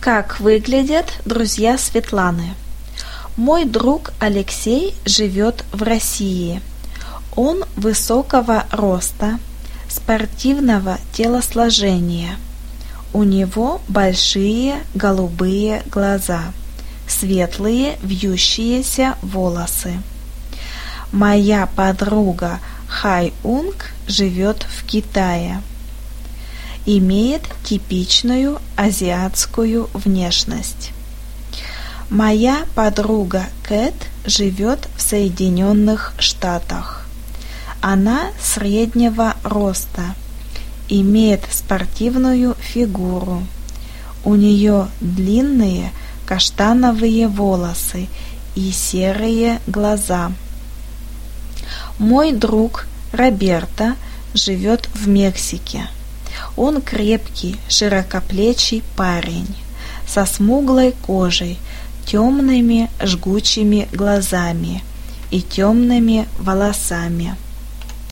Как выглядят друзья Светланы? Мой друг Алексей живет в России. Он высокого роста, спортивного телосложения. У него большие голубые глаза, светлые вьющиеся волосы. Моя подруга Хай Унг живет в Китае. Имеет типичную азиатскую внешность. Моя подруга Кэт живет в Соединенных Штатах. Она среднего роста, имеет спортивную фигуру. У нее длинные каштановые волосы и серые глаза. Мой друг Роберто живет в Мексике. Он крепкий, широкоплечий парень со смуглой кожей, темными жгучими глазами и темными волосами.